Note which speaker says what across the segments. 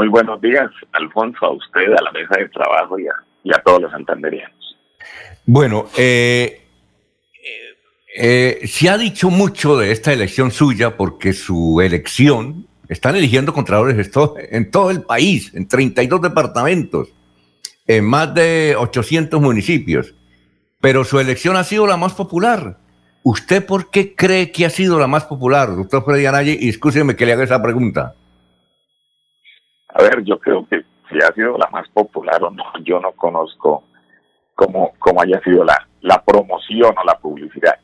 Speaker 1: Muy buenos días, Alfonso, a usted, a la mesa de trabajo y a, todos los santanderianos.
Speaker 2: Bueno, eh, eh, se ha dicho mucho de esta elección suya porque su elección, están eligiendo contralores en todo el país, en 32 departamentos, en más de 800 municipios, pero su elección ha sido la más popular. ¿Usted por qué cree que ha sido la más popular, doctor Freddy Anaya? Y escúcheme que le haga esa pregunta.
Speaker 1: A ver, yo creo que si ha sido la más popular o no, yo no conozco cómo, cómo haya sido la, la promoción o la publicidad.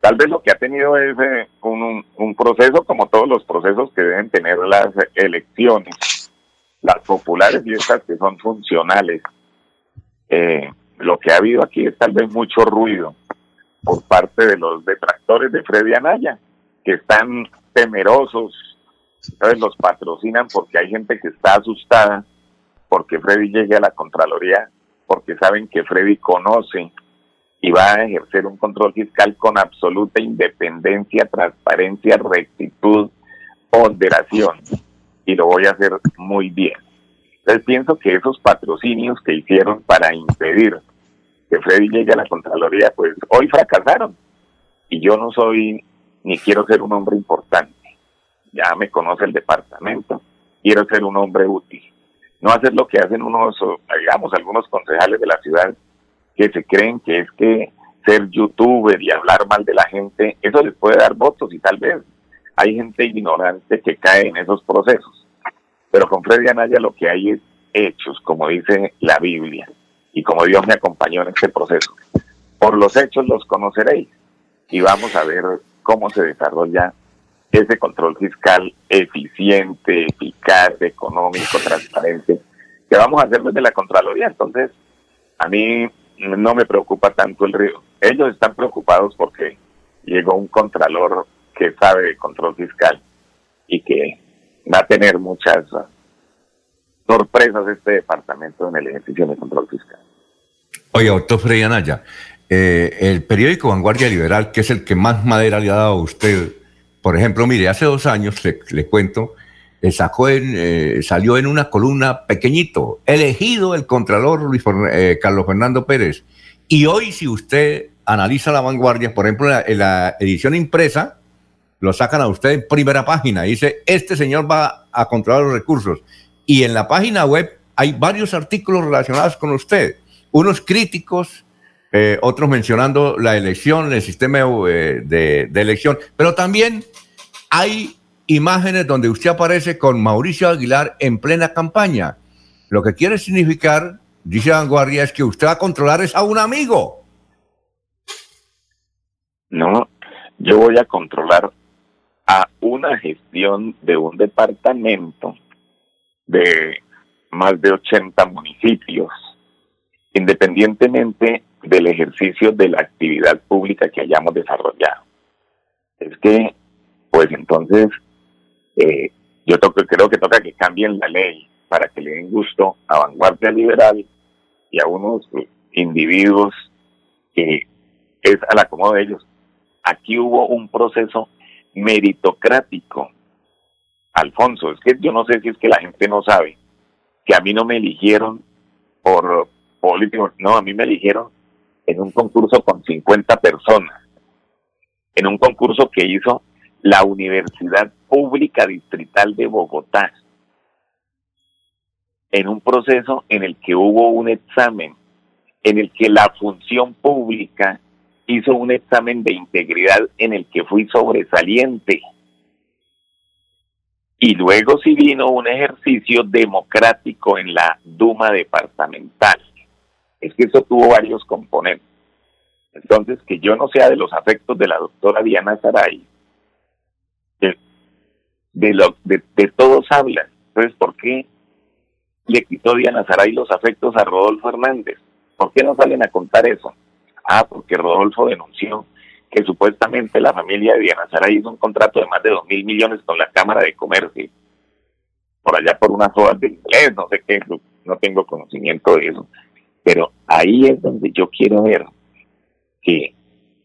Speaker 1: Tal vez lo que ha tenido es eh, un, un, proceso como todos los procesos que deben tener las elecciones, las populares y estas que son funcionales. Eh, lo que ha habido aquí es tal vez mucho ruido por parte de los detractores de Freddy Anaya, que están temerosos, ¿sabes? los patrocinan porque hay gente que está asustada porque Freddy llegue a la Contraloría, porque saben que Freddy conoce y va a ejercer un control fiscal con absoluta independencia, transparencia, rectitud, ponderación, y lo voy a hacer muy bien. Entonces pienso que esos patrocinios que hicieron para impedir que Freddy llegue a la Contraloría, pues hoy fracasaron. Y yo no soy, ni quiero ser un hombre importante. Ya me conoce el departamento. Quiero ser un hombre útil. No hacer lo que hacen unos, digamos, algunos concejales de la ciudad que se creen que es que ser youtuber y hablar mal de la gente, eso les puede dar votos y tal vez hay gente ignorante que cae en esos procesos. Pero con Freddy Anaya lo que hay es hechos, como dice la Biblia y como Dios me acompañó en este proceso. Por los hechos los conoceréis y vamos a ver cómo se desarrolla ese control fiscal eficiente, eficaz, económico, transparente, que vamos a hacer desde la Contraloría. Entonces, a mí no me preocupa tanto el río. Ellos están preocupados porque llegó un contralor que sabe de control fiscal y que va a tener muchas sorpresas este departamento en el ejercicio de control fiscal.
Speaker 2: Oye, doctor Frey Anaya, eh, el periódico Vanguardia Liberal, que es el que más madera le ha dado a usted, por ejemplo, mire, hace dos años, le, cuento, le sacó en, eh, salió en una columna pequeñito, elegido el Contralor Luis, eh, Carlos Fernando Pérez. Y hoy, si usted analiza la vanguardia, por ejemplo, en la, edición impresa, lo sacan a usted en primera página. Dice, este señor va a controlar los recursos y en la página web hay varios artículos relacionados con usted, unos críticos, eh, otros mencionando la elección, el sistema eh, de, elección, pero también hay imágenes donde usted aparece con Mauricio Aguilar en plena campaña, lo que quiere significar, dice Vanguardia, es que usted va a controlar es a un amigo.
Speaker 1: No, yo voy a controlar a una gestión de un departamento de más de 80 municipios, independientemente del ejercicio de la actividad pública que hayamos desarrollado. Es que, pues entonces, eh, yo creo que toca que cambien la ley para que le den gusto a Vanguardia Liberal y a unos individuos que es al acomodo de ellos. Aquí hubo un proceso meritocrático Alfonso, es que yo no sé si es que la gente no sabe que a mí no me eligieron por político, no, a mí me eligieron en un concurso con 50 personas, en un concurso que hizo la Universidad Pública Distrital de Bogotá, en un proceso en el que hubo un examen, en el que la función pública hizo un examen de integridad en el que fui sobresaliente y luego sí vino un ejercicio democrático en la Duma departamental. Es que eso tuvo varios componentes. Entonces, que yo no sea de los afectos de la doctora Diana Saray, de, lo, de, todos hablan. Entonces, ¿por qué le quitó Diana Saray los afectos a Rodolfo Hernández? ¿Por qué no salen a contar eso? Ah, porque Rodolfo denunció que supuestamente la familia de Diana Sara hizo un contrato de más de dos mil millones con la Cámara de Comercio, por allá por unas horas de inglés, no sé qué, no tengo conocimiento de eso. Pero ahí es donde yo quiero ver que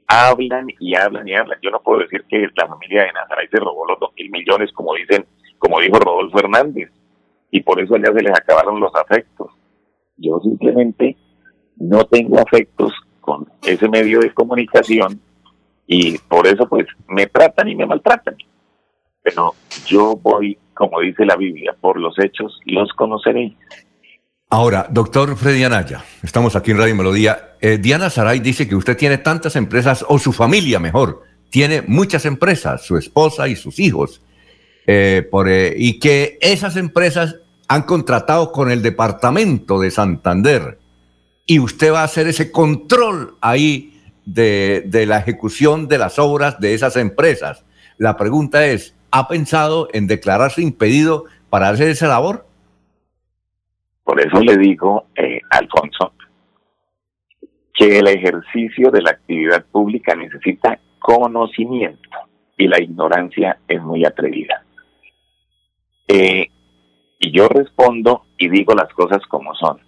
Speaker 1: hablan y hablan y hablan. Yo no puedo decir que la familia de Nazaray se robó los dos mil millones, como dicen, como dijo Rodolfo Hernández. y por eso ya se les acabaron los afectos. Yo simplemente no tengo afectos con ese medio de comunicación y por eso pues me tratan y me maltratan. Pero yo voy, como dice la Biblia, por los hechos los conoceréis.
Speaker 2: Ahora, doctor Freddy Anaya, estamos aquí en Radio Melodía. Eh, Diana Saray dice que usted tiene tantas empresas, o su familia mejor, tiene muchas empresas, su esposa y sus hijos, eh, por, eh, y que esas empresas han contratado con el departamento de Santander y usted va a hacer ese control ahí de, de la ejecución de las obras de esas empresas. La pregunta es, ¿ha pensado en declararse impedido para hacer esa labor?
Speaker 1: Por eso le digo, eh, Alfonso, que el ejercicio de la actividad pública necesita conocimiento y la ignorancia es muy atrevida. Eh, y yo respondo y digo las cosas como son.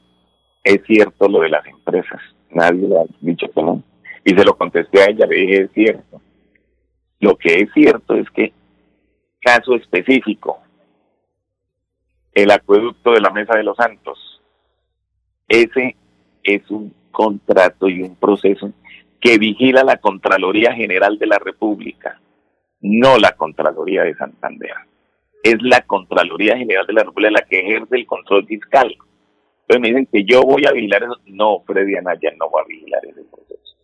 Speaker 1: Es cierto lo de las empresas, nadie le ha dicho que no. Y se lo contesté a ella, le dije, es cierto. Lo que es cierto es que, caso específico, el acueducto de la Mesa de los Santos. Ese es un contrato y un proceso que vigila la Contraloría General de la República, no la Contraloría de Santander. Es la Contraloría General de la República la que ejerce el control fiscal. Entonces me dicen que yo voy a vigilar eso. No, Freddy Anaya no va a vigilar ese proceso.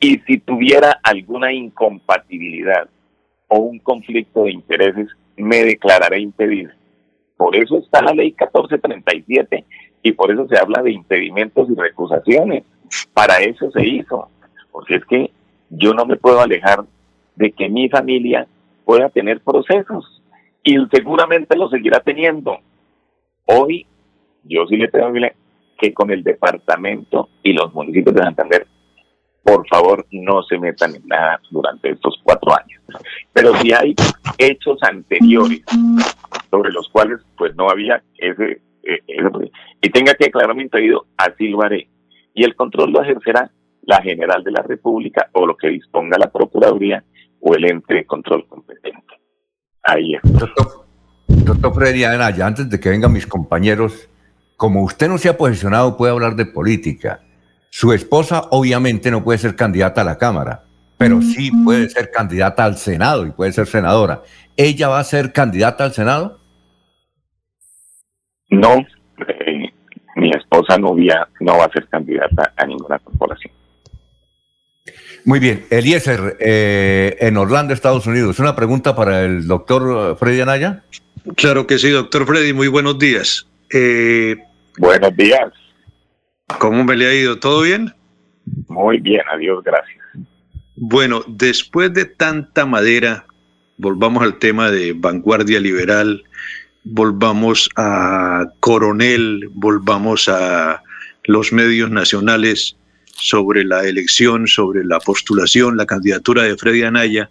Speaker 1: Y si tuviera alguna incompatibilidad o un conflicto de intereses, me declararé impedido por eso está la ley 1437 y por eso se habla de impedimentos y recusaciones. Para eso se hizo. Porque es que yo no me puedo alejar de que mi familia pueda tener procesos y seguramente lo seguirá teniendo. Hoy yo sí le tengo que con el departamento y los municipios de Santander, por favor no se metan en nada durante estos cuatro años. Pero si hay hechos anteriores sobre los cuales pues no había ese, eh, y tenga que declarar mi impedido, así lo haré. Y el control lo ejercerá la General de la República o lo que disponga la Procuraduría o el ente de control competente. Ahí es.
Speaker 2: Doctor, doctor Freddy Anaya, antes de que vengan mis compañeros, como usted no se ha posicionado, puede hablar de política. Su esposa obviamente no puede ser candidata a la Cámara, pero sí puede ser candidata al Senado y puede ser senadora. ¿Ella va a ser candidata al Senado?
Speaker 1: No, eh, mi esposa novia no va a ser candidata a ninguna corporación.
Speaker 2: Muy bien, Eliezer, eh, en Orlando, Estados Unidos, ¿una pregunta para el doctor Freddy Anaya?
Speaker 3: Claro que sí, doctor Freddy, muy buenos días.
Speaker 1: Eh, buenos días.
Speaker 3: ¿Cómo me le ha ido? ¿Todo bien?
Speaker 1: Muy bien, adiós, gracias.
Speaker 3: Bueno, después de tanta madera, volvamos al tema de vanguardia liberal, volvamos a Coronel, volvamos a los medios nacionales sobre la elección, sobre la postulación, la candidatura de Freddy Anaya.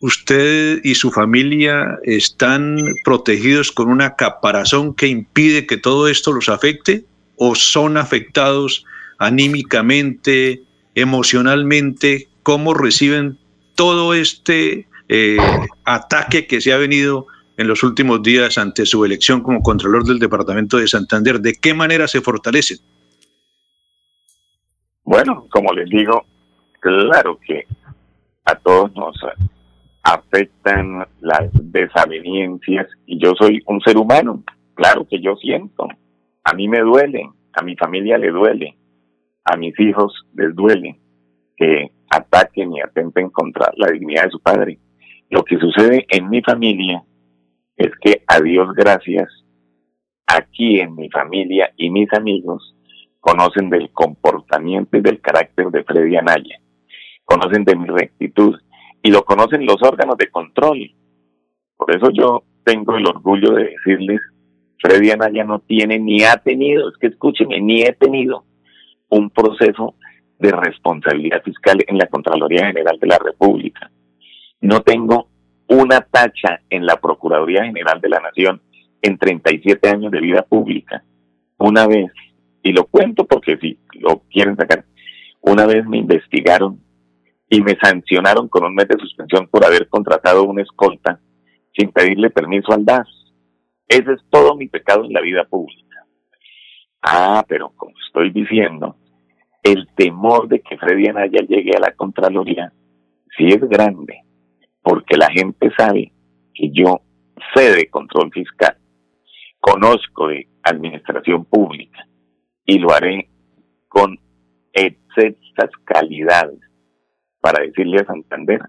Speaker 3: ¿Usted y su familia están protegidos con una caparazón que impide que todo esto los afecte o son afectados anímicamente, emocionalmente? ¿Cómo reciben todo este eh, ataque que se ha venido en los últimos días ante su elección como Contralor del Departamento de Santander. ¿De qué manera se fortalece?
Speaker 1: Bueno, como les digo, claro que a todos nos afectan las desavenencias y yo soy un ser humano, claro que yo siento, a mí me duele, a mi familia le duele, a mis hijos les duele que ataquen y atenten contra la dignidad de su padre. Lo que sucede en mi familia es que a Dios gracias, aquí en mi familia y mis amigos conocen del comportamiento y del carácter de Freddy Anaya, conocen de mi rectitud y lo conocen los órganos de control. Por eso yo tengo el orgullo de decirles, Freddy Anaya no tiene ni ha tenido, es que escúcheme, ni he tenido un proceso de responsabilidad fiscal en la Contraloría General de la República. No tengo una tacha en la Procuraduría General de la Nación en 37 años de vida pública. Una vez, y lo cuento porque si lo quieren sacar, una vez me investigaron y me sancionaron con un mes de suspensión por haber contratado una escolta sin pedirle permiso al DAS. Ese es todo mi pecado en la vida pública. Ah, pero como estoy diciendo, el temor de que Freddy Anaya llegue a la Contraloría sí es grande, porque la gente sabe que yo sé de control fiscal, conozco de administración pública y lo haré con excesas calidades para decirle a Santander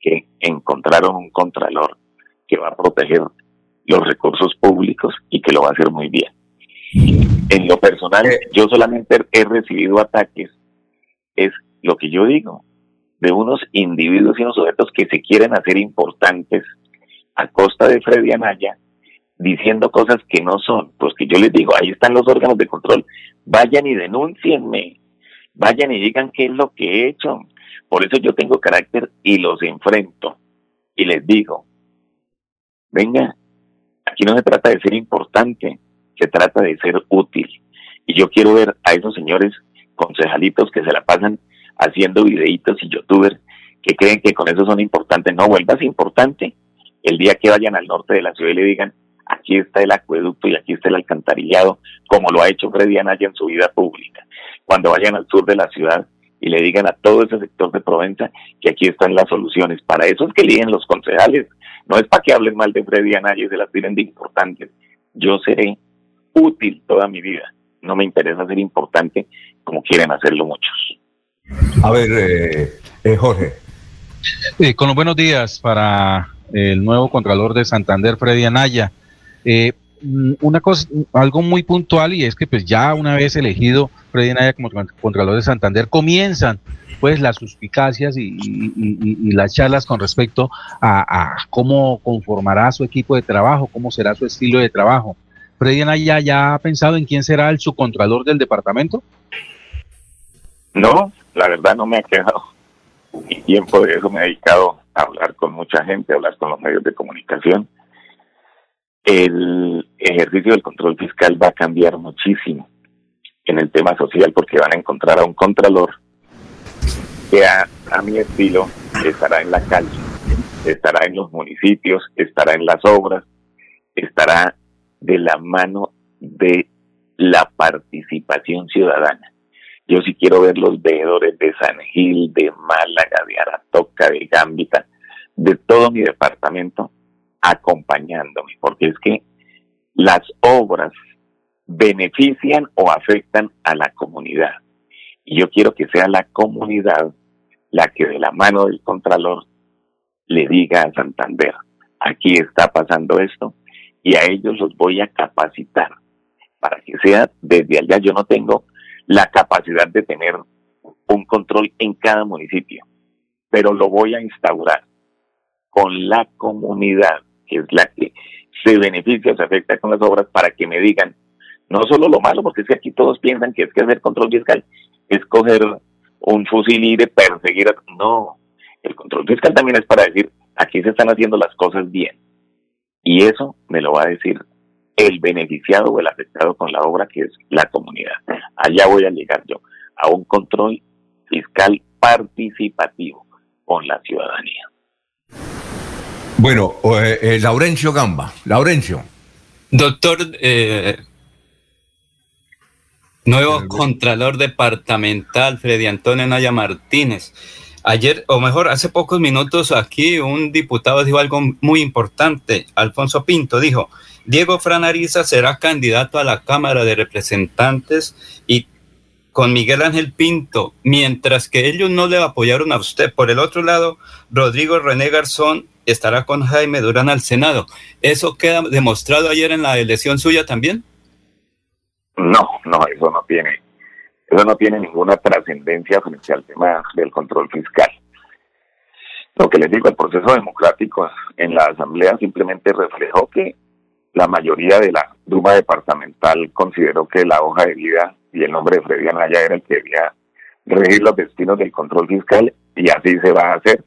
Speaker 1: que encontraron un contralor que va a proteger los recursos públicos y que lo va a hacer muy bien. En lo personal, eh. yo solamente he recibido ataques, es lo que yo digo, de unos individuos y unos sujetos que se quieren hacer importantes a costa de Freddy Anaya, diciendo cosas que no son. Pues que yo les digo, ahí están los órganos de control, vayan y denúncienme, vayan y digan qué es lo que he hecho. Por eso yo tengo carácter y los enfrento y les digo, venga, aquí no se trata de ser importante, se trata de ser útil. Y yo quiero ver a esos señores concejalitos que se la pasan haciendo videitos y youtubers que creen que con eso son importantes. No vuelvas importante el día que vayan al norte de la ciudad y le digan, aquí está el acueducto y aquí está el alcantarillado, como lo ha hecho Freddy Anaya en su vida pública. Cuando vayan al sur de la ciudad y le digan a todo ese sector de Provenza que aquí están las soluciones. Para eso es que eligen los concejales. No es para que hablen mal de Freddy Anaya y se las tiren de importantes. Yo seré útil toda mi vida. No me interesa ser importante como quieren hacerlo muchos.
Speaker 2: A ver, eh, eh, Jorge.
Speaker 4: con los buenos días para el nuevo Contralor de Santander, Freddy Anaya. Mm, una cosa, algo muy puntual y es que pues ya una vez elegido Freddy Anaya como Contralor de Santander, comienzan pues las suspicacias y, las charlas con respecto a, cómo conformará su equipo de trabajo, cómo será su estilo de trabajo. ¿Freddy Anaya ya ha pensado en quién será el subcontralor del departamento?
Speaker 1: No, la verdad no me ha quedado tiempo de eso me he dedicado a hablar con mucha gente, a hablar con los medios de comunicación. El ejercicio del control fiscal va a cambiar muchísimo en el tema social porque van a encontrar a un contralor que a, a mi estilo estará en la calle, estará en los municipios, estará en las obras, estará de la mano de la participación ciudadana. Yo sí quiero ver los veedores de San Gil, de Málaga, de Aratoca, de Gambita, de todo mi departamento acompañándome, porque es que las obras benefician o afectan a la comunidad. Y yo quiero que sea la comunidad la que de la mano del Contralor le diga a Santander, aquí está pasando esto, y a ellos los voy a capacitar para que sea desde allá. Yo no tengo la capacidad de tener un control en cada municipio, pero lo voy a instaurar con la comunidad, que es la que se beneficia o se afecta con las obras, para que me digan no solo lo malo, porque es que aquí todos piensan que es que hacer control fiscal es coger un fusil y de perseguir. A... No, el control fiscal también es para decir aquí se están haciendo las cosas bien. Y eso me lo va a decir el beneficiado o el afectado con la obra, que es la comunidad. Allá voy a llegar yo, a un control fiscal participativo con la ciudadanía.
Speaker 2: Bueno, eh, eh, Laurencio Gamba. Laurencio.
Speaker 5: Doctor, eh, nuevo Contralor Departamental, Freddy Antonio Naya Martínez. Ayer, o mejor, hace pocos minutos aquí un diputado dijo algo muy importante. Alfonso Pinto dijo, Diego Franariza será candidato a la Cámara de Representantes y con Miguel Ángel Pinto, mientras que ellos no le apoyaron a usted. Por el otro lado, Rodrigo René Garzón estará con Jaime Durán al Senado. ¿Eso queda demostrado ayer en la elección suya también?
Speaker 1: No, no, eso no tiene, eso no tiene ninguna trascendencia frente al tema del control fiscal. Lo que les digo, el proceso democrático en la Asamblea simplemente reflejó que la mayoría de la Duma departamental consideró que la hoja de vida y el nombre de Freddy Anaya era el que debía regir los destinos del control fiscal y así se va a hacer.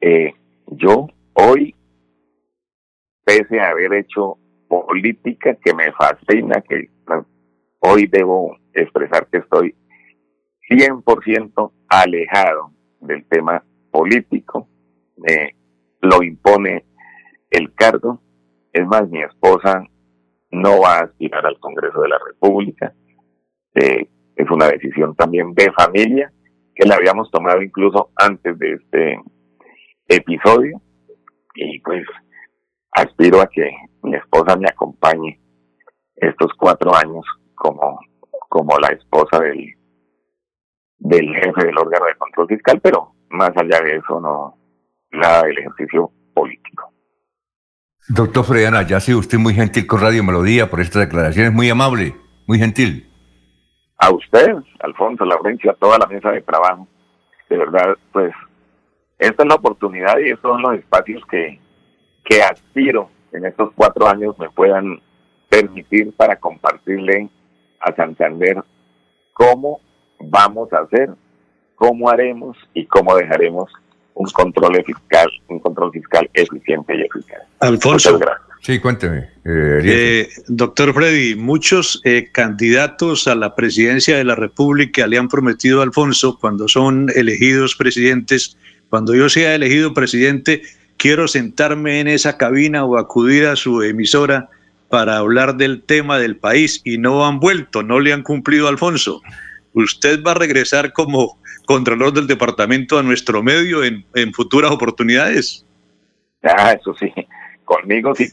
Speaker 1: Eh, yo hoy, pese a haber hecho política que me fascina, que hoy debo expresar que estoy 100% alejado del tema político, me lo impone el cargo, Es más, mi esposa no va a aspirar al Congreso de la República. Eh, es una decisión también de familia que la habíamos tomado incluso antes de este episodio. Y pues aspiro a que mi esposa me acompañe estos cuatro años como, como la esposa del, del jefe del órgano de control fiscal, pero más allá de eso no nada del ejercicio político.
Speaker 2: Doctor Fredana, ya ha sido usted muy gentil con Radio Melodía por estas declaraciones, muy amable, muy gentil.
Speaker 1: A usted, Alfonso, Laurencio, a toda la mesa de trabajo. De verdad, pues, esta es la oportunidad y estos son los espacios que, que aspiro en estos cuatro años me puedan permitir para compartirle a Santander cómo vamos a hacer, cómo haremos y cómo dejaremos un control fiscal, un control fiscal eficiente y eficaz.
Speaker 3: Alfonso.
Speaker 2: Sí, cuénteme.
Speaker 3: Eh, eh, doctor Freddy, muchos eh, candidatos a la presidencia de la República le han prometido a Alfonso cuando son elegidos presidentes, cuando yo sea elegido presidente, quiero sentarme en esa cabina o acudir a su emisora para hablar del tema del país y no han vuelto, no le han cumplido Alfonso. ¿Usted va a regresar como Contralor del Departamento a nuestro medio en, futuras oportunidades?
Speaker 1: Ah, eso sí, conmigo sí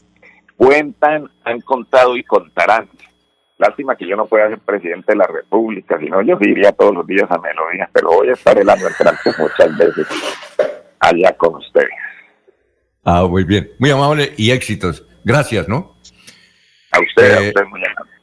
Speaker 1: cuentan, han contado y contarán. Lástima que yo no pueda ser presidente de la República, si no yo iría todos los días a Melodía, pero voy a estar el año entrante muchas veces allá con ustedes.
Speaker 2: Ah, muy bien, muy amable y éxitos. Gracias, ¿no?
Speaker 1: A usted, a eh, usted muy amable.